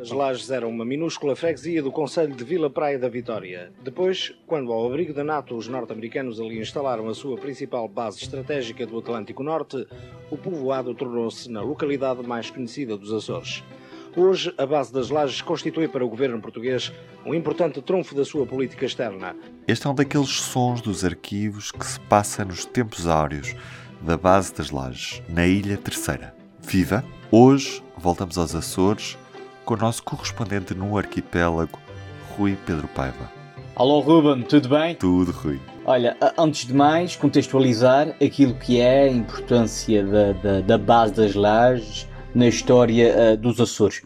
As Lajes eram uma minúscula freguesia do Conselho de Vila Praia da Vitória. Depois, quando ao abrigo da NATO os norte-americanos ali instalaram a sua principal base estratégica do Atlântico Norte, o povoado tornou-se na localidade mais conhecida dos Açores. Hoje, a base das Lajes constitui para o governo português um importante trunfo da sua política externa. Este é um daqueles sons dos arquivos que se passa nos tempos áureos da base das Lajes, na Ilha Terceira. Viva! Hoje voltamos aos Açores com o nosso correspondente no arquipélago, Rui Pedro Paiva. Alô Ruben, tudo bem? Tudo, Rui. Olha, antes de mais, contextualizar aquilo que é a importância da, da, da base das lajes na história uh, dos Açores.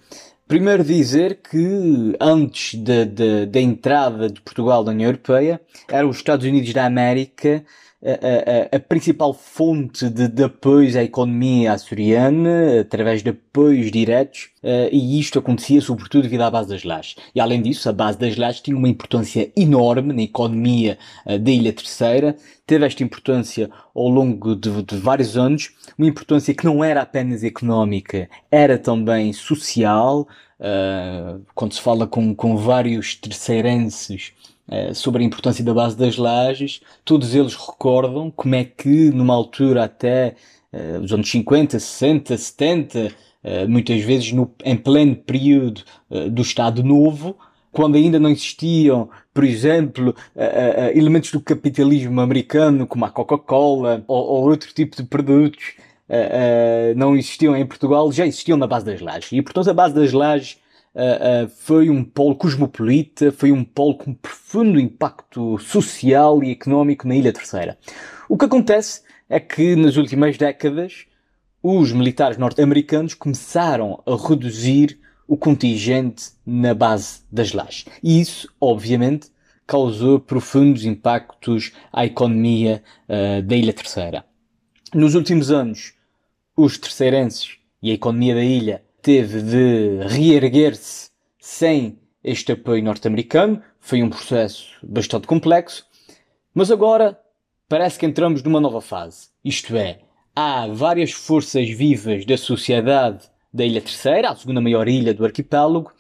Primeiro dizer que antes da entrada de Portugal na União Europeia, eram os Estados Unidos da América a, a, a, principal fonte de, de apoio à economia açoriana, através de apoios diretos, uh, e isto acontecia sobretudo devido à base das lajes. E além disso, a base das lajes tinha uma importância enorme na economia uh, da Ilha Terceira, teve esta importância ao longo de, de, vários anos, uma importância que não era apenas económica, era também social, uh, quando se fala com, com vários terceirenses, eh, sobre a importância da base das lajes, todos eles recordam como é que numa altura até uh, os anos 50, 60, 70, uh, muitas vezes no, em pleno período uh, do Estado Novo, quando ainda não existiam, por exemplo, elementos do capitalismo americano, como a Coca-Cola ou, ou, outro tipo de produtos, não existiam em Portugal, já existiam na base das lajes. E, portanto, a base das lajes uh, foi um polo cosmopolita, foi um polo com profundo impacto social e económico na Ilha Terceira. O que acontece é que nas últimas décadas os militares norte-americanos começaram a reduzir o contingente na base das lajes. E isso, obviamente, causou profundos impactos à economia uh, da Ilha Terceira. Nos últimos anos, os terceirenses e a economia da ilha teve de reerguer-se sem este apoio norte-americano. Foi um processo bastante complexo. Mas agora parece que entramos numa nova fase. Isto é, há várias forças vivas da sociedade da Ilha Terceira, a segunda maior ilha do arquipélago,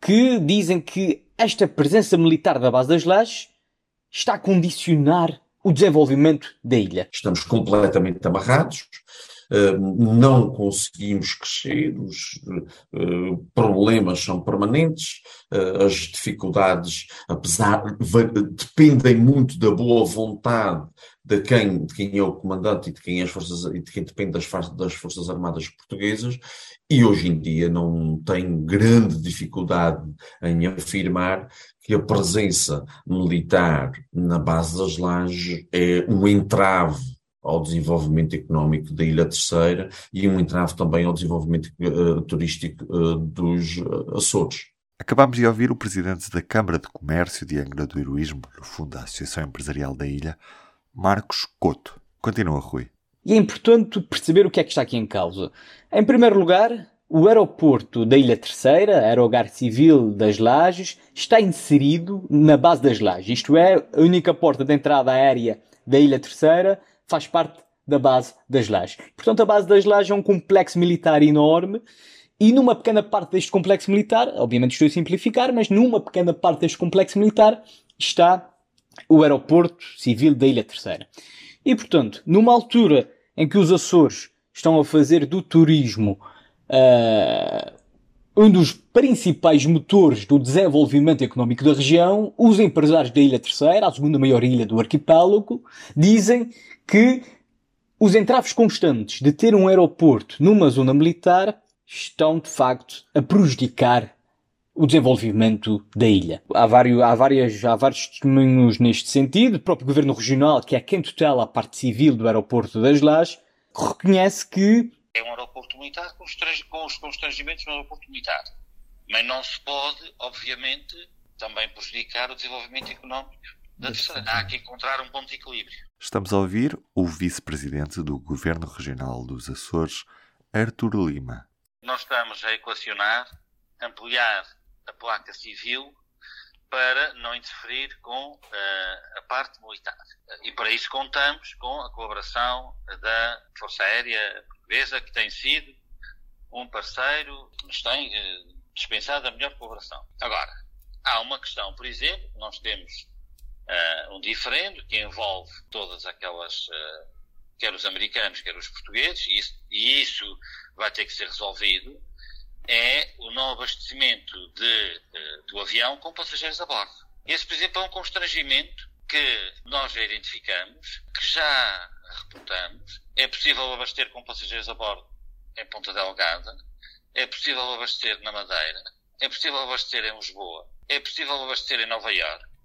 que dizem que esta presença militar da base das lajes está a condicionar o desenvolvimento da ilha. Estamos completamente amarrados não conseguimos crescer, os eh, problemas são permanentes, eh, as dificuldades, apesar, dependem muito da boa vontade de quem, de quem é o comandante e de quem, é as forças, e de quem depende das, das Forças Armadas Portuguesas, e hoje em dia não tem grande dificuldade em afirmar que a presença militar na base das lajes é um entrave ao desenvolvimento económico da Ilha Terceira e um entrave também ao desenvolvimento uh, turístico uh, dos uh, Açores. Acabámos de ouvir o presidente da Câmara de Comércio de Angra do Heroísmo, no fundo da Associação Empresarial da Ilha, Marcos Couto. Continua, Rui. E é importante perceber o que é que está aqui em causa. Em primeiro lugar, o aeroporto da Ilha Terceira, Aerogar Civil das Lajes, está inserido na base das Lajes. Isto é, a única porta de entrada aérea da Ilha Terceira faz parte da base das lajes. Portanto, a base das lajes é um complexo militar enorme e numa pequena parte deste complexo militar, obviamente estou a simplificar, mas numa pequena parte deste complexo militar está o aeroporto civil da Ilha Terceira. E, portanto, numa altura em que os Açores estão a fazer do turismo uh, um dos principais motores do desenvolvimento económico da região, os empresários da Ilha Terceira, a segunda maior ilha do arquipélago, dizem que os entraves constantes de ter um aeroporto numa zona militar estão, de facto, a prejudicar o desenvolvimento da ilha. Há, vários, há, várias, há vários testemunhos neste sentido. O próprio Governo Regional, que é quem tutela a parte civil do aeroporto das Lajes, reconhece que é um aeroporto militar com os constrangimentos no aeroporto militar. Mas não se pode, obviamente, também prejudicar o desenvolvimento económico da terceira. Há que encontrar um ponto de equilíbrio. Estamos a ouvir o vice-presidente do Governo Regional dos Açores, Artur Lima. Nós estamos a equacionar ampliar a placa civil para não interferir com uh, a parte militar. E para isso contamos com a colaboração da Força Aérea Portuguesa, que tem sido um parceiro que nos tem uh, dispensado a melhor colaboração. Agora, há uma questão, por exemplo, nós temos uh, um diferendo que envolve todas aquelas, uh, quer os americanos, quer os portugueses, e isso, e isso vai ter que ser resolvido, é o não abastecimento de, uh, do avião com passageiros a bordo. Esse, por exemplo, é um constrangimento que nós já identificamos, que já reportamos. É possível abastecer com passageiros a bordo em Ponta Delgada, é possível abastecer na Madeira, é possível abastecer em Lisboa, é possível abastecer em Nova Iorque,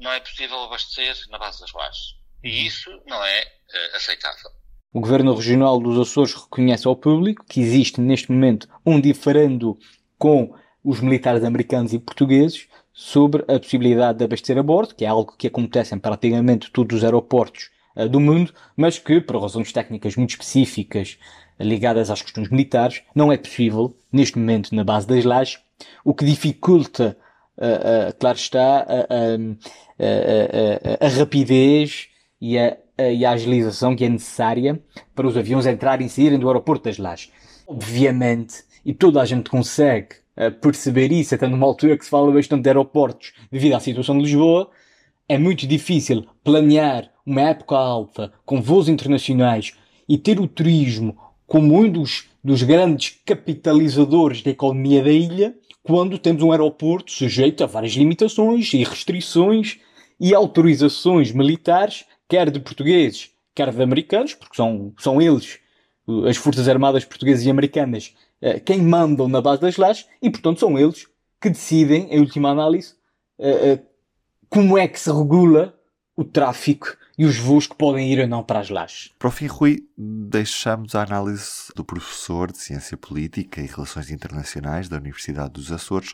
não é possível abastecer na base das Lajes. E isso não é uh, aceitável. O Governo Regional dos Açores reconhece ao público que existe neste momento um diferendo com os militares americanos e portugueses sobre a possibilidade de abastecer a bordo, que é algo que acontece em praticamente todos os aeroportos uh, do mundo, mas que, por razões técnicas muito específicas ligadas às questões militares, não é possível, neste momento, na base das lajes, o que dificulta, claro está, a rapidez e a, e a agilização que é necessária para os aviões entrarem e saírem do aeroporto das lajes. Obviamente, e toda a gente consegue uh, perceber isso, até numa altura que se fala bastante de aeroportos devido à situação de Lisboa, é muito difícil planear uma época alta com voos internacionais e ter o turismo como um dos, dos grandes capitalizadores da economia da ilha, quando temos um aeroporto sujeito a várias limitações e restrições e autorizações militares, quer de portugueses, quer de americanos, porque são, são eles, as Forças Armadas Portuguesas e Americanas, eh, quem mandam na base das lajes, e portanto são eles que decidem, em última análise, eh, eh, como é que se regula o tráfico e os voos que podem ir ou não para as lajes. Para o fim, Rui, deixamos a análise do professor de Ciência Política e Relações Internacionais da Universidade dos Açores,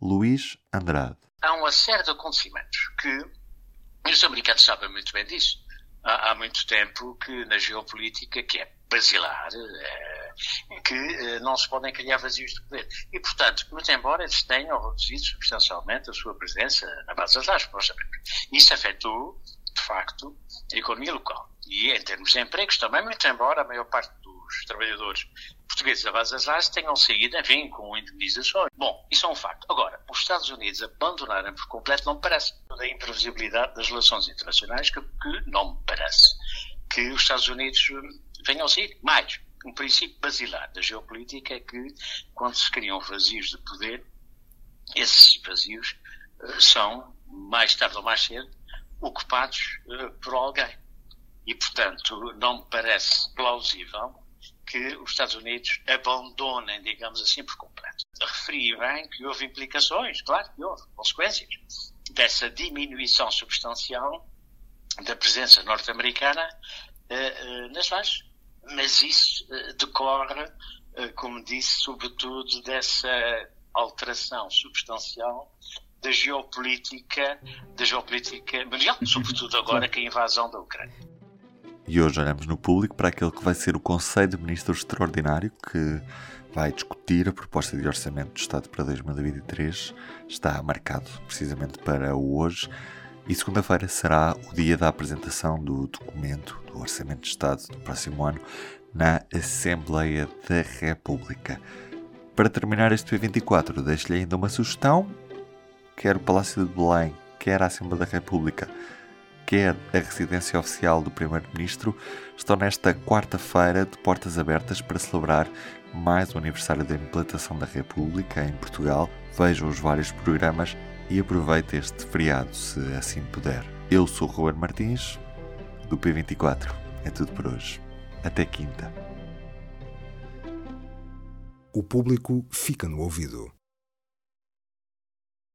Luís Andrade. Há uma série de acontecimentos que os americanos sabem muito bem disso. Há, há muito tempo que na geopolítica, que é basilar, é, que é, não se podem criar vazios de poder. E, portanto, muito embora eles tenham reduzido substancialmente a sua presença na base das lajes, isso afetou de facto, a economia local. E em termos de empregos também, muito embora a maior parte dos trabalhadores portugueses da base das lajes tenham saído, enfim, com indemnizações. Bom, isso é um facto. Agora, os Estados Unidos abandonarem por completo não me parece. Da imprevisibilidade das relações internacionais que, que não me parece que os Estados Unidos venham a sair. Mais, um princípio basilar da geopolítica é que quando se criam vazios de poder, esses vazios uh, são, mais tarde ou mais cedo, ocupados uh, por alguém. E, portanto, não me parece plausível que os Estados Unidos abandonem, digamos assim, por completo. Referi bem que houve implicações, claro que houve, consequências dessa diminuição substancial da presença norte-americana uh, uh, nas lajes. Mas isso uh, decorre, como disse, sobretudo dessa alteração substancial da geopolítica, da geopolítica mundial, sobretudo agora com a invasão da Ucrânia. E hoje olhamos no público para aquele que vai ser o Conselho de Ministros Extraordinário que vai discutir a proposta de orçamento do Estado para 2023. Está marcado precisamente para hoje. E segunda-feira será o dia da apresentação do documento do Orçamento de Estado do próximo ano na Assembleia da República. Para terminar este P24, deixo-lhe ainda uma sugestão quer o Palácio de Belém, quer a Assembleia da República, quer a residência oficial do Primeiro-Ministro, estão nesta quarta-feira de portas abertas para celebrar mais o aniversário da implantação da República em Portugal. Vejam os vários programas e aproveite este feriado, se assim puder. Eu sou o Ruben Martins, do P24. É tudo por hoje. Até quinta. O público fica no ouvido.